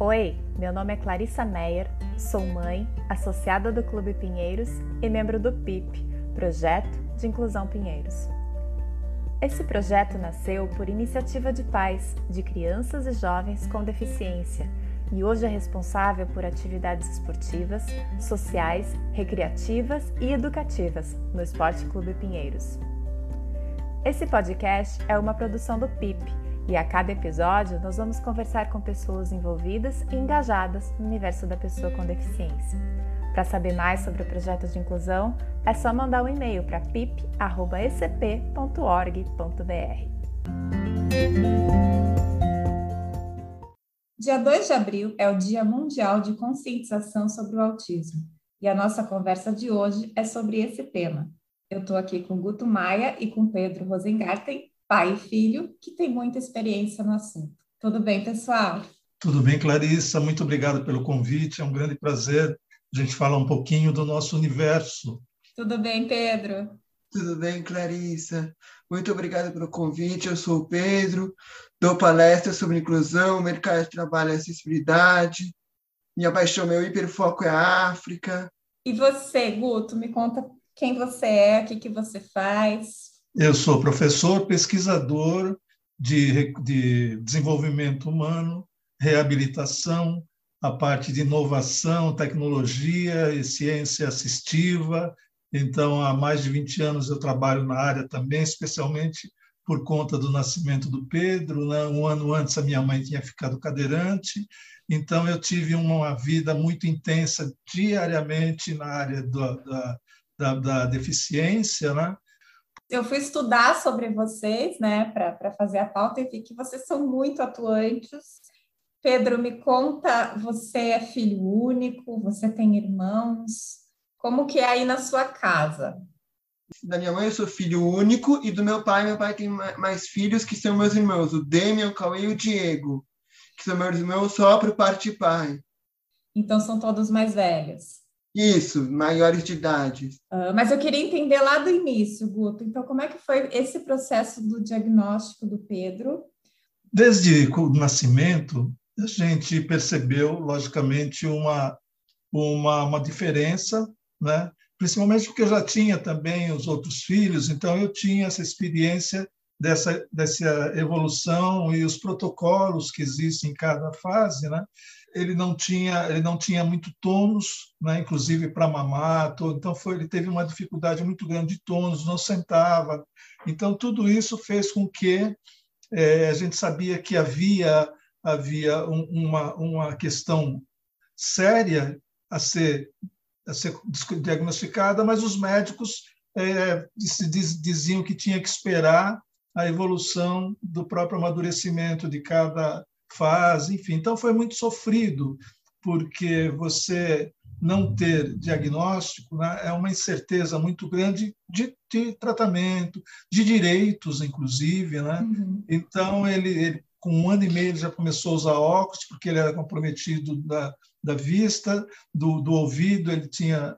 Oi, meu nome é Clarissa Meyer, sou mãe, associada do Clube Pinheiros e membro do PIP, Projeto de Inclusão Pinheiros. Esse projeto nasceu por iniciativa de pais de crianças e jovens com deficiência e hoje é responsável por atividades esportivas, sociais, recreativas e educativas no Esporte Clube Pinheiros. Esse podcast é uma produção do PIP e a cada episódio nós vamos conversar com pessoas envolvidas e engajadas no universo da pessoa com deficiência. Para saber mais sobre o projeto de inclusão, é só mandar um e-mail para pip.ecp.org.br. Dia 2 de abril é o Dia Mundial de Conscientização sobre o Autismo e a nossa conversa de hoje é sobre esse tema. Eu estou aqui com Guto Maia e com Pedro Rosengarten, pai e filho, que tem muita experiência no assunto. Tudo bem, pessoal? Tudo bem, Clarissa. Muito obrigado pelo convite. É um grande prazer a gente falar um pouquinho do nosso universo. Tudo bem, Pedro? Tudo bem, Clarissa. Muito obrigada pelo convite. Eu sou o Pedro, dou palestra sobre inclusão, mercado de trabalho e acessibilidade. Minha paixão, meu hiperfoco é a África. E você, Guto, me conta quem você é, o que, que você faz. Eu sou professor, pesquisador de, de desenvolvimento humano, reabilitação, a parte de inovação, tecnologia e ciência assistiva. Então, há mais de 20 anos eu trabalho na área também, especialmente por conta do nascimento do Pedro. Né? Um ano antes, a minha mãe tinha ficado cadeirante, então eu tive uma vida muito intensa diariamente na área do, da, da, da, deficiência. Né? Eu fui estudar sobre vocês né, para fazer a pauta e vi que vocês são muito atuantes Pedro, me conta, você é filho único, você tem irmãos, como que é aí na sua casa? Da minha mãe eu sou filho único e do meu pai, meu pai tem mais filhos que são meus irmãos, o Demian, o Cauê e o Diego, que são meus irmãos só por parte de pai. Então são todos mais velhos? Isso, maiores de idade. Uh, mas eu queria entender lá do início, Guto. Então, como é que foi esse processo do diagnóstico do Pedro? Desde o nascimento, a gente percebeu, logicamente, uma, uma, uma diferença, né? principalmente porque eu já tinha também os outros filhos, então eu tinha essa experiência dessa, dessa evolução e os protocolos que existem em cada fase, né? Ele não tinha, ele não tinha muito tônus, né? Inclusive para mamar, todo. então foi, ele teve uma dificuldade muito grande de tônus, não sentava. Então tudo isso fez com que é, a gente sabia que havia havia um, uma, uma questão séria a ser, a ser diagnosticada, mas os médicos é, diziam que tinha que esperar a evolução do próprio amadurecimento de cada fase, enfim. Então foi muito sofrido, porque você não ter diagnóstico né, é uma incerteza muito grande de, de tratamento, de direitos, inclusive. Né? Uhum. Então, ele, ele, com um ano e meio ele já começou a usar óculos, porque ele era comprometido da, da vista, do, do ouvido, ele tinha,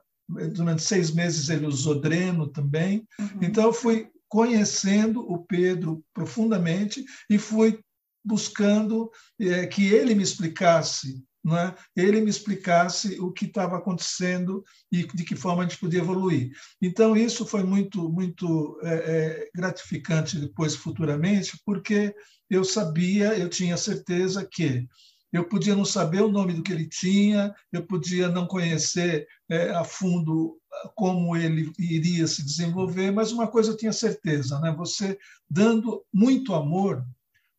durante seis meses ele usou dreno também. Uhum. Então, eu fui conhecendo o Pedro profundamente e fui buscando é, que ele me explicasse é? ele me explicasse o que estava acontecendo e de que forma a gente podia evoluir. Então, isso foi muito, muito é, gratificante depois, futuramente, porque eu sabia, eu tinha certeza que eu podia não saber o nome do que ele tinha, eu podia não conhecer é, a fundo como ele iria se desenvolver, mas uma coisa eu tinha certeza, né? Você dando muito amor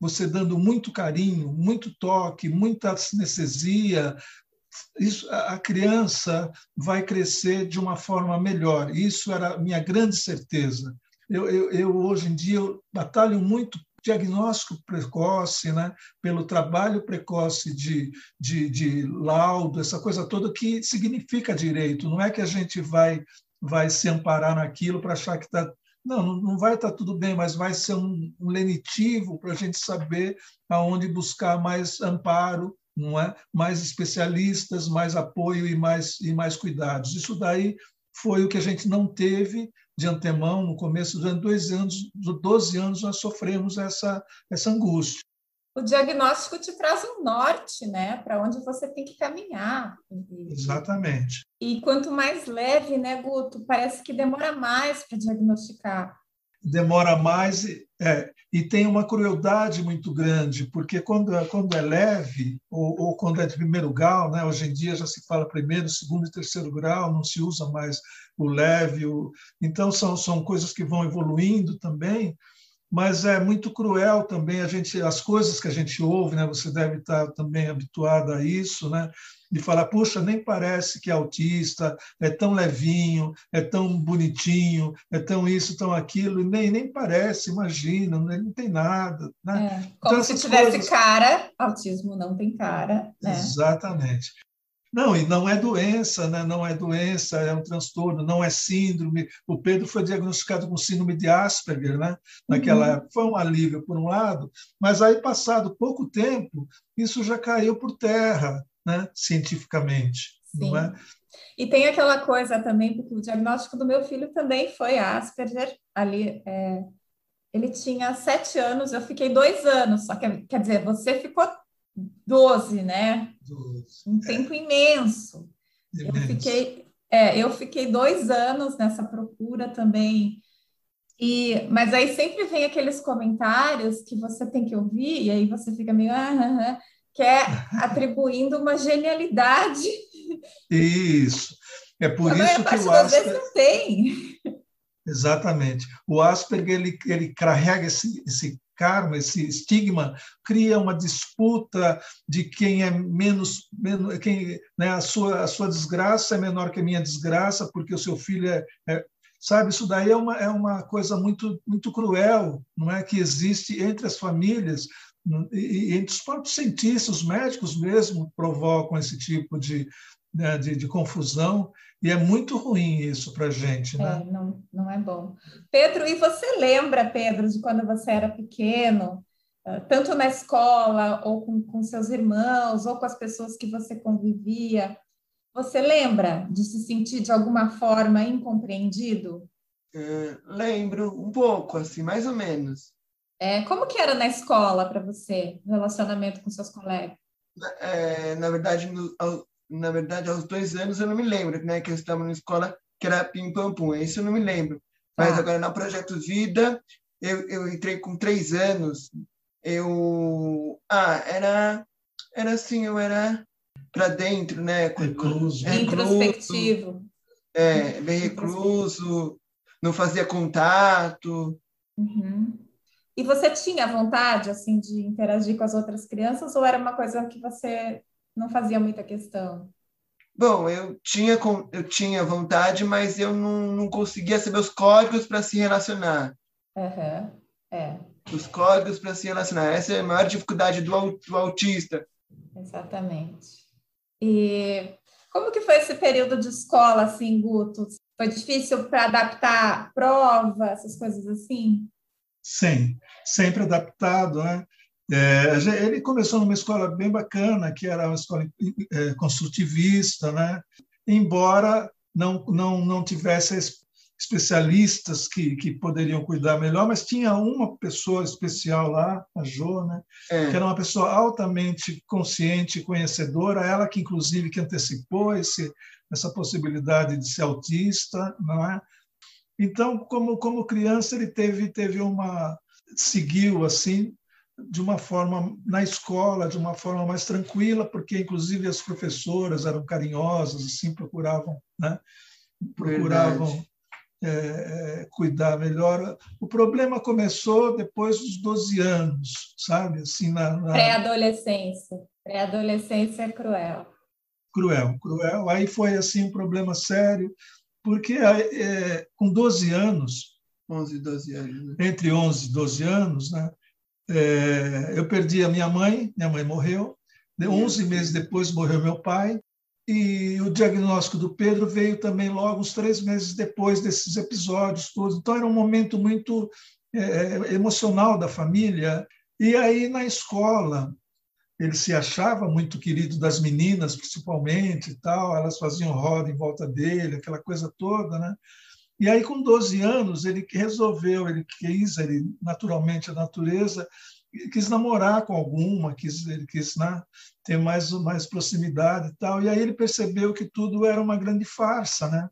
você dando muito carinho, muito toque, muita anestesia, isso, a criança vai crescer de uma forma melhor. Isso era a minha grande certeza. Eu, eu, eu hoje em dia eu batalho muito diagnóstico precoce, né, pelo trabalho precoce de, de, de laudo, essa coisa toda que significa direito. Não é que a gente vai vai se amparar naquilo para achar que está não, não vai estar tudo bem, mas vai ser um, um lenitivo para a gente saber aonde buscar mais amparo, não é? Mais especialistas, mais apoio e mais e mais cuidados. Isso daí foi o que a gente não teve de antemão no começo, durante dois anos, 12 anos nós sofremos essa essa angústia. O diagnóstico te traz um norte, né, para onde você tem que caminhar. Exatamente. E quanto mais leve, né, Guto, parece que demora mais para diagnosticar. Demora mais, é, e tem uma crueldade muito grande, porque quando, quando é leve, ou, ou, quando é de primeiro grau, né, hoje em dia já se fala primeiro, segundo e terceiro grau, não se usa mais o leve, o, então são, são coisas que vão evoluindo também, mas é muito cruel também a gente as coisas que a gente ouve, né? Você deve estar também habituado a isso, né? De falar, puxa, nem parece que é autista, é tão levinho, é tão bonitinho, é tão isso, tão aquilo, nem nem parece, imagina, né? não tem nada, né? É, como então, se tivesse coisas... cara, autismo não tem cara, né? Exatamente. Não, e não é doença, né? não é doença, é um transtorno, não é síndrome. O Pedro foi diagnosticado com síndrome de Asperger, né? Naquela uhum. época foi um alívio por um lado, mas aí passado pouco tempo, isso já caiu por terra, né? Cientificamente, Sim. não é? E tem aquela coisa também, porque o diagnóstico do meu filho também foi Asperger. Ali, é, ele tinha sete anos, eu fiquei dois anos. Só que, quer dizer, você ficou 12, né? 12. Um tempo é. imenso. imenso. Eu fiquei, é, eu fiquei dois anos nessa procura também. E, mas aí sempre vem aqueles comentários que você tem que ouvir, e aí você fica meio, ah, ah, ah, que é atribuindo uma genialidade. Isso. É por a isso que o Asperger não tem. Exatamente. O Asperger ele, ele carrega esse, esse karma, esse estigma, cria uma disputa de quem é menos, menos quem, né, a, sua, a sua desgraça é menor que a minha desgraça, porque o seu filho é, é sabe isso daí é uma, é uma coisa muito muito cruel não é que existe entre as famílias e, entre os próprios cientistas os médicos mesmo provocam esse tipo de, né, de, de confusão e é muito ruim isso para a gente, né? É, não, não é bom. Pedro, e você lembra, Pedro, de quando você era pequeno, ah, tanto na escola, ou com, com seus irmãos, ou com as pessoas que você convivia, você lembra de se sentir de alguma forma incompreendido? É, lembro um pouco, assim, mais ou menos. É, como que era na escola para você, o relacionamento com seus colegas? É, na verdade, no, na verdade, aos dois anos eu não me lembro, né? Que eu estava na escola que era Pim Pam Pum, isso eu não me lembro. Mas ah. agora, na Projeto Vida, eu, eu entrei com três anos. Eu. Ah, era. Era assim, eu era para dentro, né? Recluso. Introspectivo. É, bem recluso, não fazia contato. Uhum. E você tinha vontade, assim, de interagir com as outras crianças ou era uma coisa que você não fazia muita questão? Bom, eu tinha, eu tinha vontade, mas eu não, não conseguia saber os códigos para se relacionar. Uhum. É. Os códigos para se relacionar. Essa é a maior dificuldade do, do autista. Exatamente. E como que foi esse período de escola, assim, Guto? Foi difícil para adaptar prova, essas coisas assim? Sim, sempre adaptado, né? É, ele começou numa escola bem bacana, que era uma escola é, construtivista, né? embora não, não, não tivesse especialistas que, que poderiam cuidar melhor, mas tinha uma pessoa especial lá, a Jo, né? É. que era uma pessoa altamente consciente e conhecedora, ela que inclusive que antecipou esse, essa possibilidade de ser autista, não é? Então, como como criança, ele teve teve uma seguiu assim de uma forma na escola, de uma forma mais tranquila, porque inclusive as professoras eram carinhosas, assim procuravam, né? procuravam é, é, cuidar melhor. O problema começou depois dos 12 anos, sabe? Assim, na, na... Pré-adolescência. Pré-adolescência é cruel. Cruel, cruel. Aí foi assim um problema sério, porque é, com 12 anos, 11 12 anos. Né? Entre 11 e 12 anos, né? É, eu perdi a minha mãe, minha mãe morreu. 11 meses depois morreu meu pai. E o diagnóstico do Pedro veio também logo uns três meses depois desses episódios todos. Então era um momento muito é, é emocional da família. E aí na escola ele se achava muito querido das meninas, principalmente, e tal. Elas faziam roda em volta dele, aquela coisa toda, né? E aí, com 12 anos, ele resolveu, ele quis, ele naturalmente a natureza, quis namorar com alguma, quis, ele quis né, ter mais, mais proximidade e tal. E aí ele percebeu que tudo era uma grande farsa, né?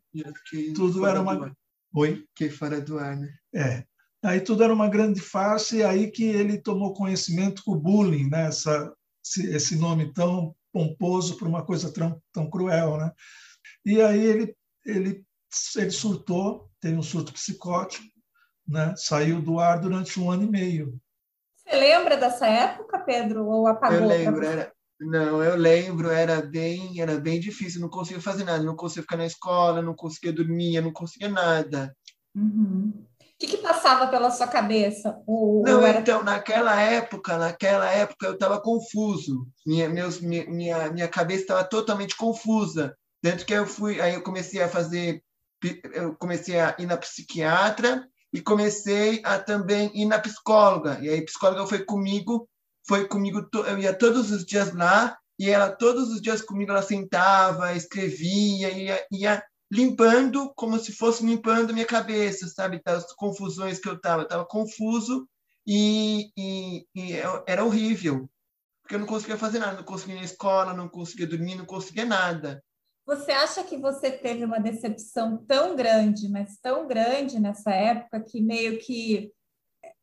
Tudo era uma. Oi? Que fora do ar, né? É. Aí tudo era uma grande farsa e aí que ele tomou conhecimento com o bullying, né? Essa, esse nome tão pomposo para uma coisa tão, tão cruel, né? E aí ele, ele, ele surtou, teve um surto psicótico, né? Saiu do ar durante um ano e meio. Você lembra dessa época, Pedro, ou apagou? Eu lembro, era, não, eu lembro, era bem, era bem difícil, não conseguia fazer nada, não conseguia ficar na escola, não conseguia dormir, não conseguia nada. Uhum. O que, que, passava pela sua cabeça? Ou, não, ou era... então, naquela época, naquela época eu estava confuso. Minha, meus, minha, minha cabeça estava totalmente confusa. Tanto que eu fui, aí eu comecei a fazer, eu comecei a ir na psiquiatra e comecei a também ir na psicóloga. E aí a psicóloga foi comigo, foi comigo, eu ia todos os dias lá e ela todos os dias comigo ela sentava, escrevia, ia, ia limpando como se fosse limpando minha cabeça, sabe? Das confusões que eu estava, estava confuso e, e, e, era horrível, porque eu não conseguia fazer nada, não conseguia ir na escola, não conseguia dormir, não conseguia nada. Você acha que você teve uma decepção tão grande, mas tão grande nessa época que meio que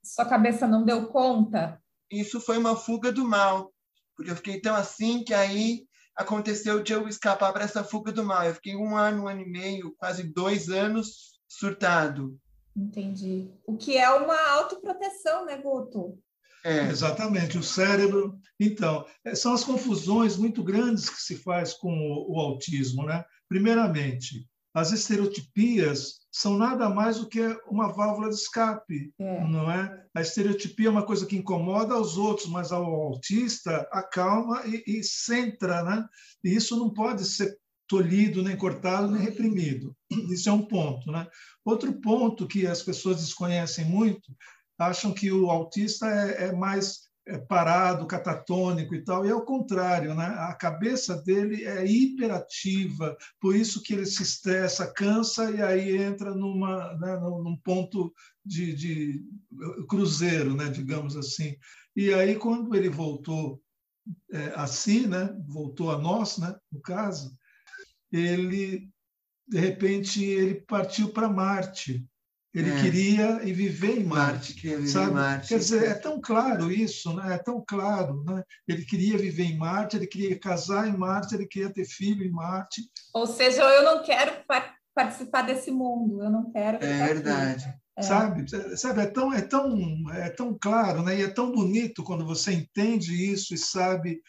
sua cabeça não deu conta? Isso foi uma fuga do mal, porque eu fiquei tão assim que aí aconteceu de eu escapar para essa fuga do mal. Eu fiquei um ano, um ano e meio, quase dois anos surtado. Entendi. O que é uma autoproteção, né, Guto? É. Exatamente, o cérebro. Então, é, são as confusões muito grandes que se faz com o, o autismo, né? Primeiramente, as estereotipias são nada mais do que uma válvula de escape, é. não é? A estereotipia é uma coisa que incomoda aos outros, mas ao autista acalma e, e centra, né? E isso não pode ser tolhido, nem cortado, nem reprimido. Isso é um ponto, né? Outro ponto que as pessoas desconhecem muito, acham que o autista é, é mais é parado, catatônico e tal, e é o contrário, né? A cabeça dele é hiperativa, por isso que ele se estressa, cansa e aí entra numa, né, num ponto de, de cruzeiro, né, digamos assim. E aí quando ele voltou é, a si, né, voltou a nós, né, no caso, ele de repente ele partiu para Marte ele é. queria ir viver em Marte, Marte sabe? Em Marte. Quer dizer, é tão claro isso, né? É tão claro, né? Ele queria viver em Marte, ele queria casar em Marte, ele queria ter filho em Marte. Ou seja, eu não quero participar desse mundo, eu não quero. É verdade. É. Sabe, sabe é tão é tão é tão claro, né? E é tão bonito quando você entende isso e sabe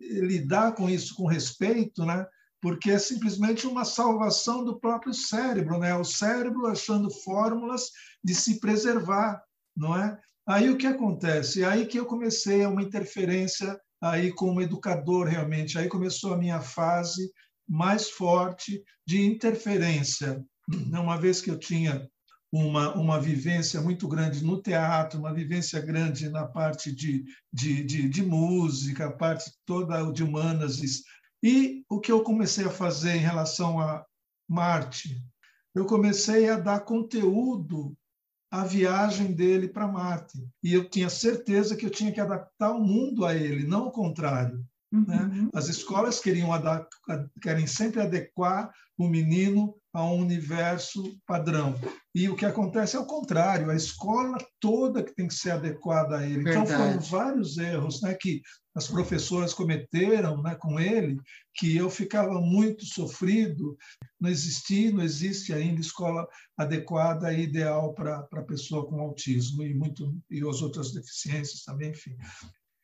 lidar com isso com respeito, né? Porque é simplesmente uma salvação do próprio cérebro, né? O cérebro achando fórmulas de se preservar, não é? Aí o que acontece? Aí que eu comecei uma interferência aí como educador realmente. Aí começou a minha fase mais forte de interferência. Uma vez que eu tinha uma, uma vivência muito grande no teatro, uma vivência grande na parte de, de, de, de música, a parte toda de humanas, e o que eu comecei a fazer em relação a Marte? Eu comecei a dar conteúdo à viagem dele para Marte. E eu tinha certeza que eu tinha que adaptar o mundo a ele, não o contrário. Né? Uhum. Né? As escolas queriam querem sempre adequar o menino a um universo padrão. E o que acontece é o contrário, a escola toda que tem que ser adequada a ele. Verdade. Então foram vários erros né, que as professoras cometeram né, com ele, que eu ficava muito sofrido. Não existia, não existe ainda escola adequada e ideal para a pessoa com autismo e muito e as outras deficiências também, enfim.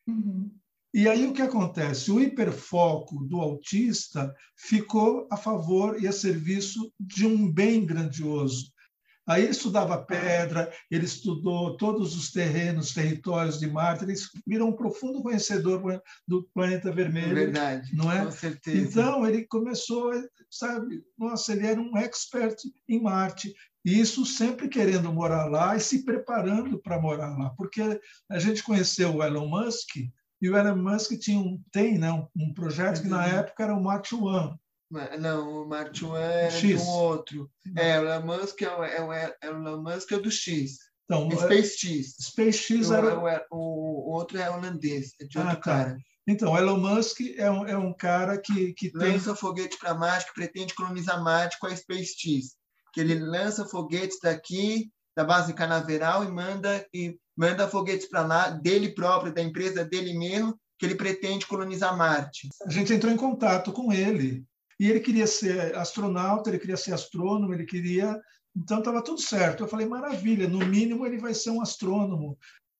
Uhum. E aí o que acontece? O hiperfoco do autista ficou a favor e a serviço de um bem grandioso. Aí ele estudava pedra, ele estudou todos os terrenos, territórios de Marte, ele virou um profundo conhecedor do planeta vermelho. Verdade, não é? com certeza. Então ele começou, sabe, nossa, ele era um expert em Marte. E isso sempre querendo morar lá e se preparando para morar lá, porque a gente conheceu o Elon Musk e o Elon Musk tinha um, tem né, um, um projeto que na época era o Mach One. Não, o X. de um outro. É, o Elon Musk é o, é o, é o Elon Musk é do X. Então, Space X. Space X era... O, o, outro é holandês, é de outro ah, cara. Então, Elon Musk é um, é um cara que, que lança tem... foguete para Marte, que pretende colonizar Marte com a SpaceX. Que ele lança foguetes daqui, da base canaveral, e manda, e manda foguetes para lá, dele próprio, da empresa dele mesmo, que ele pretende colonizar Marte. A gente entrou em contato com ele. E ele queria ser astronauta, ele queria ser astrônomo, ele queria. Então estava tudo certo. Eu falei, maravilha, no mínimo ele vai ser um astrônomo.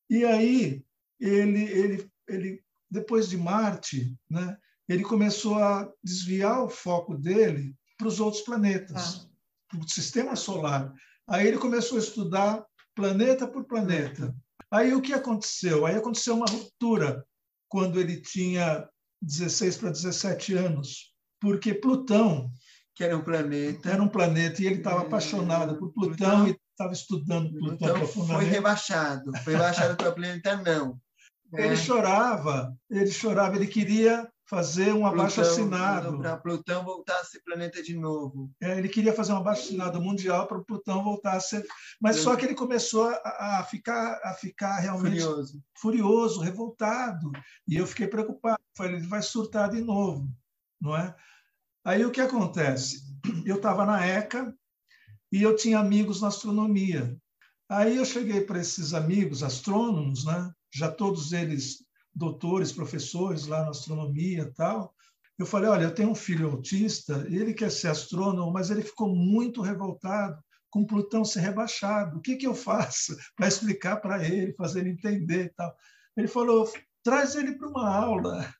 E aí ele, ele, ele depois de Marte, né, ele começou a desviar o foco dele para os outros planetas, ah. para o sistema solar. Aí ele começou a estudar planeta por planeta. Aí o que aconteceu? Aí aconteceu uma ruptura quando ele tinha 16 para 17 anos, porque Plutão que era um planeta. Era um planeta e ele estava é, apaixonado por Plutão, Plutão e estava estudando Plutão, Plutão profundamente. Foi rebaixado, foi rebaixado para o planeta não. Ele é. chorava, ele chorava, ele queria fazer um abaixo-assinado. Para Plutão voltar a ser planeta de novo. É, ele queria fazer um abaixo-assinado mundial para Plutão voltar a ser. Mas só que ele começou a, a, ficar, a ficar realmente furioso. furioso, revoltado. E eu fiquei preocupado. Falei, ele vai surtar de novo, não é? Aí o que acontece? Eu estava na ECA e eu tinha amigos na astronomia. Aí eu cheguei para esses amigos astrônomos, né? já todos eles doutores, professores lá na astronomia e tal. Eu falei, olha, eu tenho um filho autista, ele quer ser astrônomo, mas ele ficou muito revoltado com Plutão ser rebaixado. O que, que eu faço para explicar para ele, fazer ele entender e tal? Ele falou, traz ele para uma aula.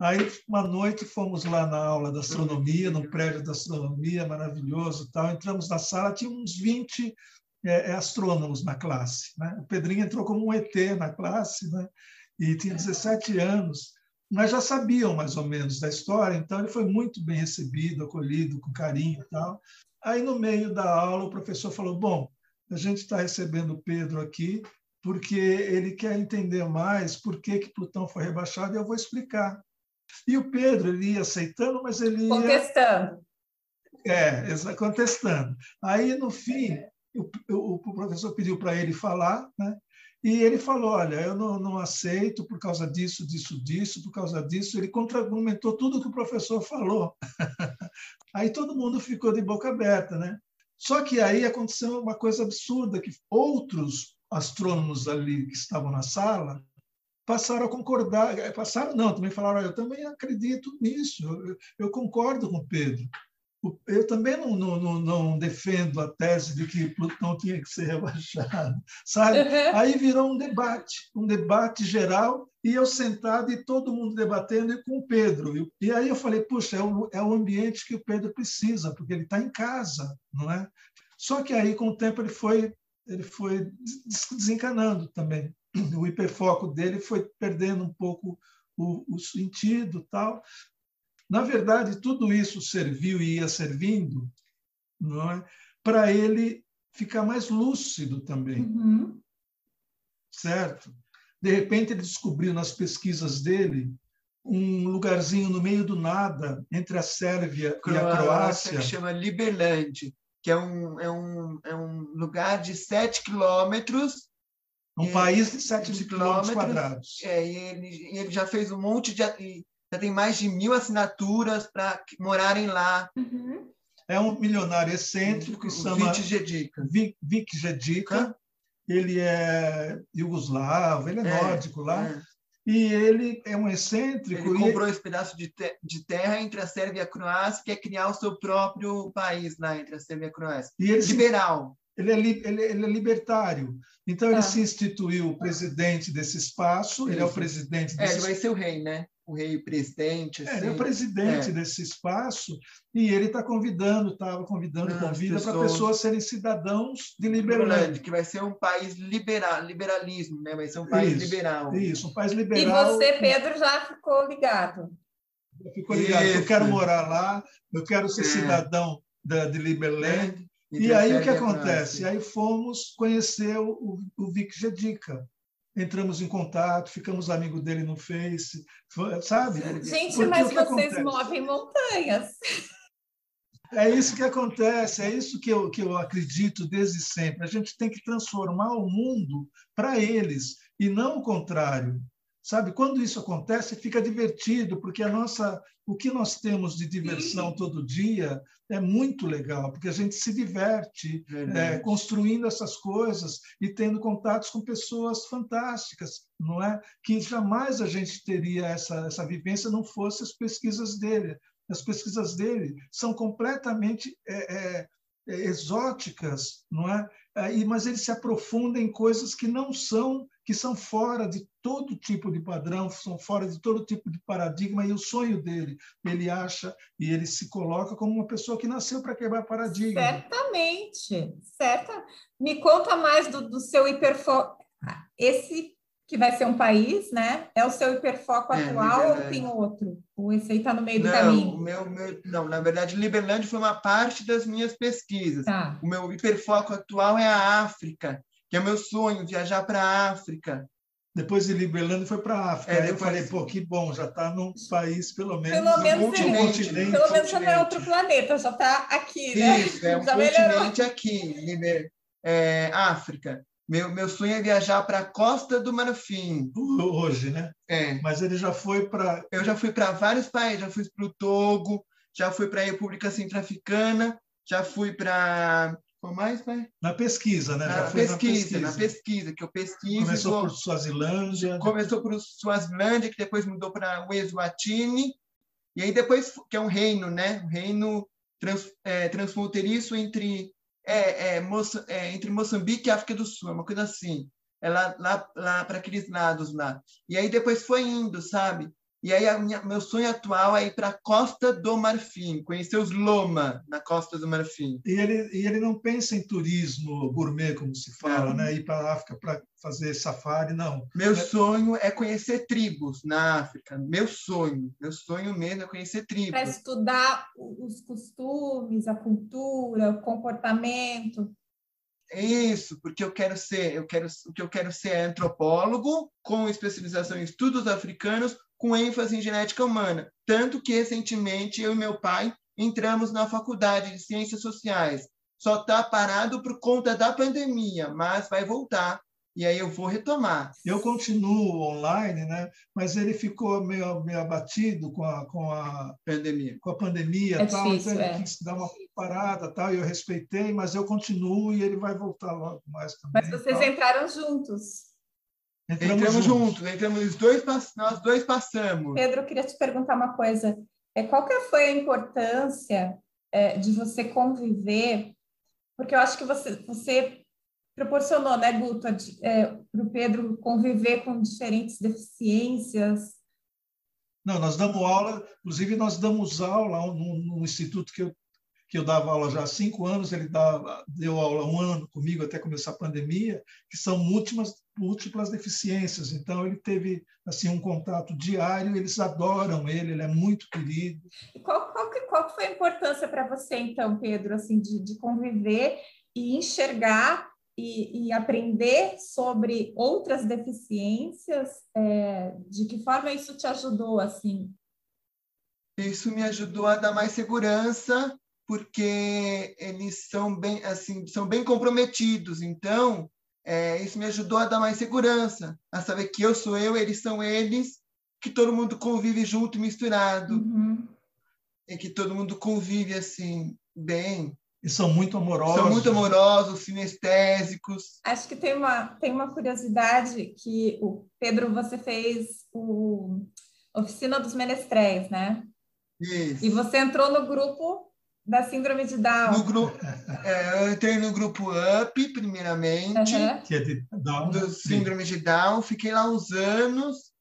Aí, uma noite, fomos lá na aula da astronomia, no prédio da astronomia, maravilhoso tal. Entramos na sala, tinha uns 20 é, é, astrônomos na classe. Né? O Pedrinho entrou como um ET na classe né? e tinha 17 anos, mas já sabiam mais ou menos da história, então ele foi muito bem recebido, acolhido, com carinho e tal. Aí, no meio da aula, o professor falou: Bom, a gente está recebendo o Pedro aqui porque ele quer entender mais por que, que Plutão foi rebaixado e eu vou explicar. E o Pedro, ele ia aceitando, mas ele ia... Contestando. É, contestando. Aí, no fim, o, o professor pediu para ele falar, né? E ele falou: Olha, eu não, não, aceito por causa disso, disso, disso, por causa disso. Ele contra-argumentou tudo que o professor falou. aí todo mundo ficou de boca aberta, né? Só que aí aconteceu uma coisa absurda: que outros astrônomos ali que estavam na sala passaram a concordar. Passaram, não, também falaram: Eu também acredito nisso, eu, eu concordo com Pedro eu também não, não, não, defendo a tese de que Plutão tinha que ser rebaixado, sabe? Uhum. Aí virou um debate, um debate geral, e eu sentado e todo mundo debatendo e com o Pedro. E, aí eu falei, puxa, é o, é o ambiente que o Pedro precisa, porque ele está em casa, não é? Só que aí, com o tempo, ele foi, ele foi desencanando também. O hiperfoco dele foi perdendo um pouco o, o sentido tal. Na verdade, tudo isso serviu e ia servindo não é, para ele ficar mais lúcido também. Uhum. Certo? De repente, ele descobriu nas pesquisas dele um lugarzinho no meio do nada entre a Sérvia Croácia, e a Croácia. que chama Liberland, que é um, é um, é um lugar de 7 quilômetros. Um país de 7 quilômetros quadrados. É, e ele, ele já fez um monte de já tem mais de mil assinaturas para morarem lá. Uhum. É um milionário excêntrico que se chama Vic Gedica. Vic Gedica. Ele é iugoslavo, ele é, é nórdico lá. É. E ele é um excêntrico. Ele comprou esse pedaço de, te de terra entre a Sérvia e a Croácia, que é criar o seu próprio país lá entre a Sérvia e a Croácia. E ele Liberal. Ele, é, ele, ele, é libertário. Então, ele ah. se instituiu presidente desse espaço, ele é o presidente desse É, ele vai ser o rei, né? o rei presidente. Assim. É, ele é o assim. presidente é. desse espaço e ele está convidando, estava convidando, ah, convida para pessoas serem cidadãos de Liberland. Que vai ser um país liberal, liberalismo, né? vai ser um país isso, liberal. Isso, um país liberal. E você, Pedro, já ficou ligado. Ficou ligado. Isso. Eu quero morar lá, eu quero ser é. cidadão da, de Liberland. E, aí o que acontece? Aí fomos conhecer o, o Vic Gedica, entramos em contato, ficamos amigos dele no Face, sabe? Gente, Porque mas vocês acontece? movem montanhas. É isso que acontece, é isso que eu, que eu acredito desde sempre. A gente tem que transformar o mundo para eles. e não o contrário. Sabe, quando isso acontece, fica divertido, porque a nossa, o que nós temos de diversão todo dia é muito legal, porque a gente se diverte é, construindo essas coisas e tendo contatos com pessoas fantásticas, não é? Que jamais a gente teria essa, essa vivência não fosse as pesquisas dele. As pesquisas dele são completamente é, é, é exóticas, não é? é mas ele se aprofunda em coisas que não são que são fora de todo tipo de padrão, são fora de todo tipo de paradigma, e o sonho dele, ele acha e ele se coloca como uma pessoa que nasceu para quebrar paradigma. Certamente, certa. Me conta mais do, do seu hiperfoco. Esse que vai ser um país, né? É o seu hiperfoco é, atual ou tem outro? Ou esse aí está no meio do não, caminho? Meu, meu, não, na verdade, Liberlândia foi uma parte das minhas pesquisas. Tá. O meu hiperfoco atual é a África que é meu sonho, viajar para a África. Depois de Liberlândia foi para a África. É, Aí eu falei, pô, que bom, já está num país, pelo menos, pelo menos continente. Pelo menos já não é outro planeta, já está aqui, né? Isso, é um já continente melhorou. aqui, Liber, é, África. Meu, meu sonho é viajar para a Costa do Marfim. Hoje, né? É. Mas ele já foi para... Eu já fui para vários países, já fui para o Togo, já fui para a República Centro-Africana, já fui para mais, pai? Na pesquisa, né? Na, pesquisa, na pesquisa, na pesquisa, que eu pesquiso. Começou vou... por Suazilândia. Começou por Suazilândia, que depois mudou para o Eswatini, e aí depois, que é um reino, né? Um reino trans, é, transfronteiriço entre, é, é, Moça, é, entre Moçambique e África do Sul, uma coisa assim. É lá, lá, lá para aqueles lados lá. E aí depois foi indo, sabe? E aí, minha, meu sonho atual é ir para a Costa do Marfim, conhecer os Loma na Costa do Marfim. E ele, e ele não pensa em turismo gourmet, como se fala, é. né? ir para a África para fazer safari, não. Meu é... sonho é conhecer tribos na África. Meu sonho, meu sonho mesmo é conhecer tribos. Para estudar os costumes, a cultura, o comportamento. Isso, porque eu quero ser, eu quero, o que eu quero ser é antropólogo com especialização em estudos africanos com ênfase em genética humana. Tanto que, recentemente, eu e meu pai entramos na faculdade de Ciências Sociais. Só está parado por conta da pandemia, mas vai voltar. E aí eu vou retomar. Eu continuo online, né? mas ele ficou meio, meio abatido com a, com a pandemia. Com a pandemia é tal, difícil, então ele é. quis dar uma parada tal, e eu respeitei, mas eu continuo e ele vai voltar logo mais também. Mas vocês tal. entraram juntos. Entramos, entramos juntos. juntos, entramos dois, nós dois passamos. Pedro, eu queria te perguntar uma coisa. É, qual que foi a importância é, de você conviver? Porque eu acho que você, você proporcionou, né, Guto, é, para o Pedro conviver com diferentes deficiências. Não, nós damos aula, inclusive nós damos aula no, no instituto que eu que eu dava aula já há cinco anos, ele dava, deu aula um ano comigo até começar a pandemia, que são múltiplas, múltiplas deficiências. Então, ele teve assim um contato diário, eles adoram ele, ele é muito querido. E qual, qual, qual foi a importância para você, então, Pedro, assim, de, de conviver e enxergar e, e, aprender sobre outras deficiências? É, de que forma isso te ajudou, assim? Isso me ajudou a dar mais segurança porque eles são bem assim são bem comprometidos. Então é, isso me ajudou a dar mais segurança a saber que eu sou eu eles são eles que todo mundo convive junto misturado. Uhum. e que todo mundo convive assim bem. E são muito amorosos são muito amorosos sinestésicos. Acho que tem uma tem uma curiosidade que o Pedro você fez o oficina dos menestréis né? Isso. e você entrou no grupo da síndrome de Down. No grupo, é, eu entrei no grupo UP, primeiramente, uhum. que é de Down. Do síndrome de Down. Fiquei lá uns anos.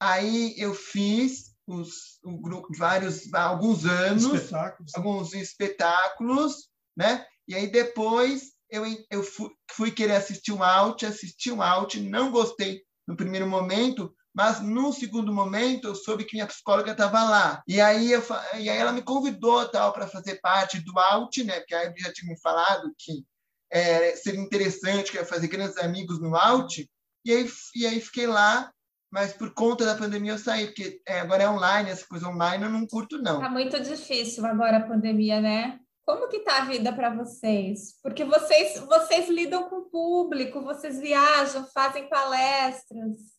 Aí eu fiz os, um grupo, vários, alguns anos, espetáculos. alguns espetáculos, né? E aí depois eu, eu fui, fui querer assistir um out, assisti um out, não gostei no primeiro momento, mas no segundo momento eu soube que minha psicóloga estava lá. E aí, eu, e aí ela me convidou tal para fazer parte do Alt, né? Porque aí já tinha me falado que é, seria interessante, que ia fazer grandes amigos no Alt. E aí, e aí fiquei lá, mas por conta da pandemia eu saí, porque é, agora é online, essa coisa online eu não curto, não. Tá muito difícil agora a pandemia, né? Como que tá a vida para vocês? Porque vocês vocês lidam com o público, vocês viajam, fazem palestras.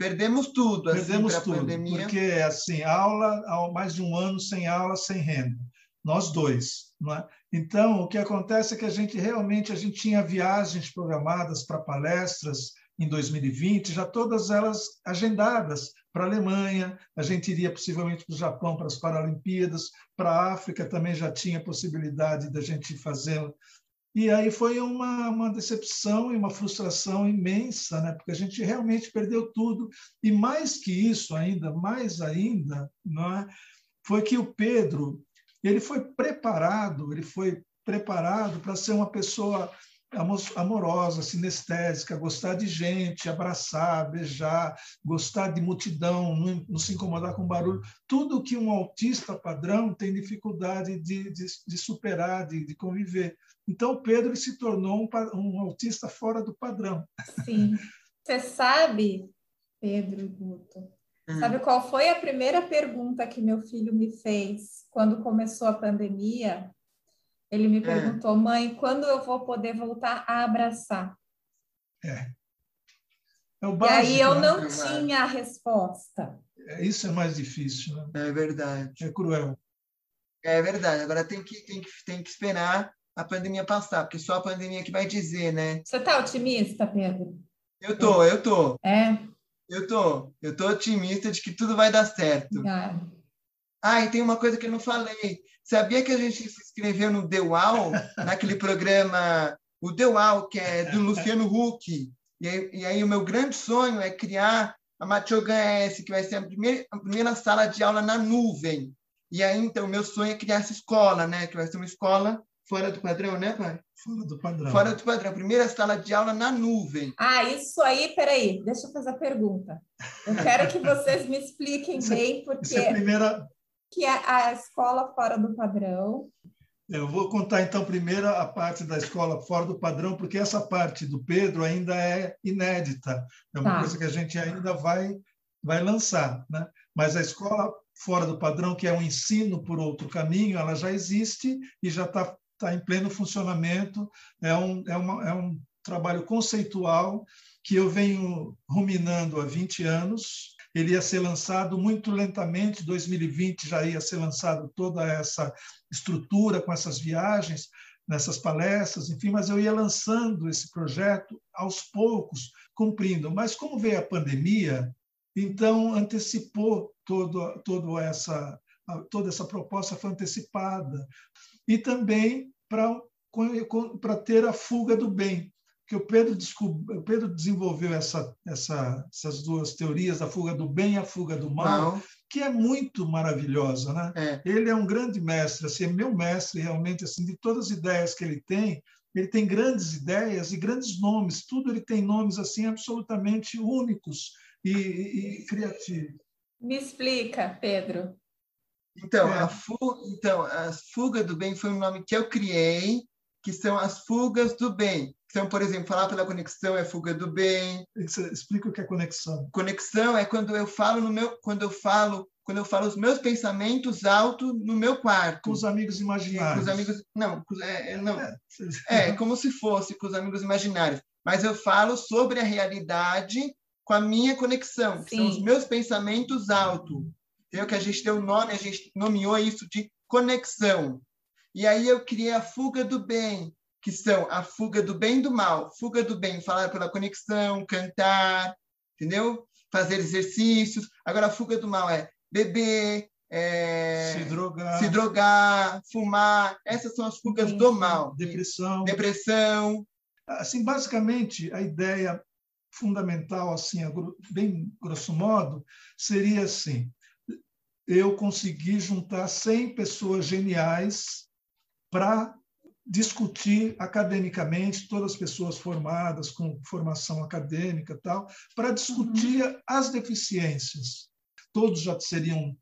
Perdemos tudo, assim, Perdemos tudo, pandemia. porque assim, aula, mais de um ano sem aula, sem renda. Nós dois, não é? Então, o que acontece é que a gente realmente a gente tinha viagens programadas para palestras em 2020, já todas elas agendadas para a Alemanha, a gente iria possivelmente para o Japão para as Paralimpíadas, para a África também já tinha possibilidade da gente fazer. E aí foi uma, uma decepção e uma frustração imensa, né? porque a gente realmente perdeu tudo. E mais que isso ainda, mais ainda, não é? foi que o Pedro ele foi preparado, ele foi preparado para ser uma pessoa amorosa, sinestésica, gostar de gente, abraçar, beijar, gostar de multidão, não, não se incomodar com barulho. Tudo que um autista padrão tem dificuldade de, de, de superar, de, de, conviver. Então, Pedro se tornou um, um autista fora do padrão. Sim. Você sabe, Pedro Guto, hum. sabe qual foi a primeira pergunta que meu filho me fez quando começou a pandemia? Ele me é. perguntou, mãe, quando eu vou poder voltar a abraçar? É. É o básico, e aí eu né? não é tinha a resposta. É, isso é mais difícil, né? É verdade. É cruel. É verdade. Agora tem que, tem que, tem que esperar a pandemia passar, porque só a pandemia que vai dizer, né? Você está otimista, Pedro? Eu tô, eu tô. É? Eu tô. Eu tô otimista de que tudo vai dar certo. Ah. Ah, e tem uma coisa que eu não falei. Sabia que a gente se inscreveu no The Wall, naquele programa, o The Wall, que é do Luciano Huck. E aí, e aí o meu grande sonho é criar a Matiogan S, que vai ser a primeira, a primeira sala de aula na nuvem. E aí, então, o meu sonho é criar essa escola, né? Que vai ser uma escola fora do padrão, né, pai? Fora do padrão. Fora do padrão. Primeira sala de aula na nuvem. Ah, isso aí, peraí, deixa eu fazer a pergunta. Eu quero que vocês me expliquem bem, porque. Isso é a primeira, que é a escola fora do padrão. Eu vou contar então primeiro a parte da escola fora do padrão, porque essa parte do Pedro ainda é inédita. É uma tá. coisa que a gente ainda vai vai lançar, né? Mas a escola fora do padrão, que é um ensino por outro caminho, ela já existe e já está tá em pleno funcionamento. É um, é, uma, é um trabalho conceitual que eu venho ruminando há 20 anos ele ia ser lançado muito lentamente, 2020 já ia ser lançado toda essa estrutura com essas viagens, nessas palestras, enfim, mas eu ia lançando esse projeto aos poucos, cumprindo. Mas como veio a pandemia, então antecipou todo, todo essa, toda essa proposta foi antecipada. E também para ter a fuga do bem, que o Pedro, o Pedro desenvolveu essa, essa, essas duas teorias, a fuga do bem e a fuga do mal, Não. que é muito maravilhosa. Né? É. Ele é um grande mestre, assim, é meu mestre realmente, assim, de todas as ideias que ele tem, ele tem grandes ideias e grandes nomes, tudo ele tem nomes assim absolutamente únicos e, e, e criativos. Me explica, Pedro. Então, é. a fuga, então, a fuga do bem foi um nome que eu criei, que são as fugas do bem. Então, por exemplo, falar pela conexão é fuga do bem. Explica o que é conexão. Conexão é quando eu falo no meu, quando eu falo, quando eu falo os meus pensamentos alto no meu quarto. Com os amigos imaginários. Com os amigos, não, é, é não. É, é como se fosse com os amigos imaginários. Mas eu falo sobre a realidade com a minha conexão, que são os meus pensamentos alto. Entendeu? Que a gente deu nome, a gente nomeou isso de conexão. E aí eu criei a fuga do bem, que são a fuga do bem e do mal. Fuga do bem, falar pela conexão, cantar, entendeu? Fazer exercícios. Agora, a fuga do mal é beber, é... se, drogar. se drogar, fumar. Essas são as fugas do mal. Depressão. Depressão. Assim, basicamente, a ideia fundamental, assim, bem grosso modo, seria assim: eu consegui juntar 100 pessoas geniais para discutir academicamente, todas as pessoas formadas com formação acadêmica tal, para discutir uhum. as deficiências. Todos já seriam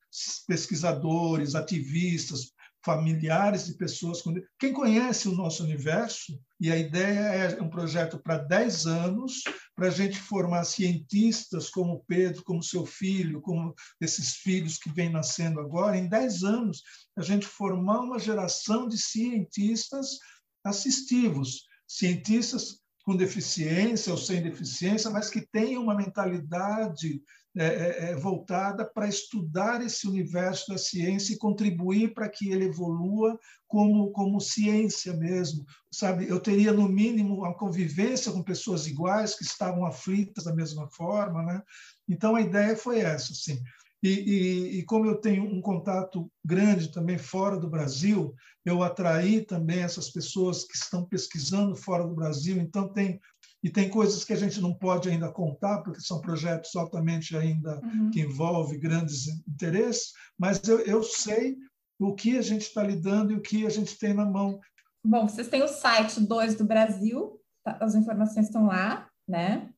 pesquisadores, ativistas, familiares de pessoas com... Quem conhece o nosso universo, e a ideia é um projeto para 10 anos, para a gente formar cientistas como Pedro, como seu filho, como esses filhos que vêm nascendo agora. Em 10 anos, a gente formar uma geração de cientistas assistivos, cientistas com deficiência ou sem deficiência, mas que tenham uma mentalidade é, é, é, voltada para estudar esse universo da ciência e contribuir para que ele evolua como, como ciência mesmo. Sabe, eu teria, no mínimo, uma convivência com pessoas iguais, que estavam aflitas da mesma forma. Né? Então, a ideia foi essa. Assim. E, e, e, como eu tenho um contato grande também fora do Brasil, eu atraí também essas pessoas que estão pesquisando fora do Brasil. Então, tem e tem coisas que a gente não pode ainda contar, porque são projetos altamente ainda uhum. que envolvem grandes interesses, mas eu, eu sei o que a gente está lidando e o que a gente tem na mão. Bom, vocês têm o site 2 do Brasil, tá, as informações estão lá, né?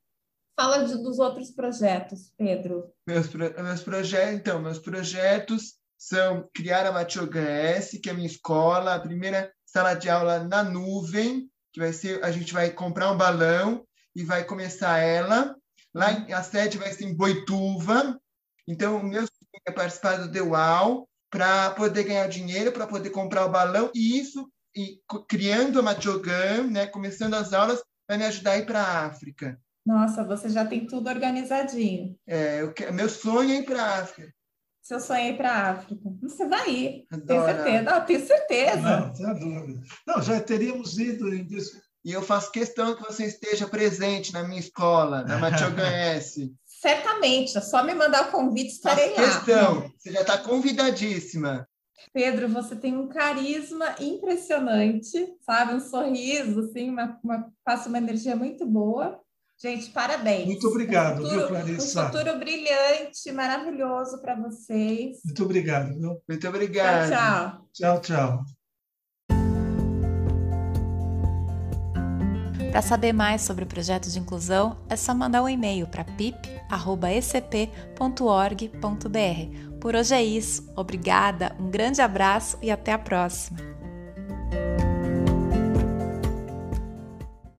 Fala de, dos outros projetos, Pedro. Meus, meus projetos, então, meus projetos são criar a Matiogan S, que é a minha escola, a primeira sala de aula na nuvem, que vai ser, a gente vai comprar um balão e vai começar ela. Lá a sede vai ser em Boituva. Então, o meu sonho é participar do Wow para poder ganhar dinheiro, para poder comprar o balão e isso e criando a Machogan, né, começando as aulas, vai me ajudar a ir para a África. Nossa, você já tem tudo organizadinho. É, eu, meu sonho é ir para a África. Seu sonho é ir para a África. Você vai ir, tenho certeza. Não, tenho certeza. Não, sem dúvida. Não, já teríamos ido em e eu faço questão que você esteja presente na minha escola, na Matiogan S. Certamente, é só me mandar o convite, estarei faço lá. questão, você já está convidadíssima. Pedro, você tem um carisma impressionante, sabe? Um sorriso, assim, uma, uma, passa uma energia muito boa. Gente, parabéns. Muito obrigado, um futuro, viu, Clarissa? Um futuro brilhante, maravilhoso para vocês. Muito obrigado, viu? Muito obrigado. Tchau, tchau. Tchau, tchau. Para saber mais sobre o projeto de inclusão, é só mandar um e-mail para pip.ecp.org.br. Por hoje é isso. Obrigada, um grande abraço e até a próxima.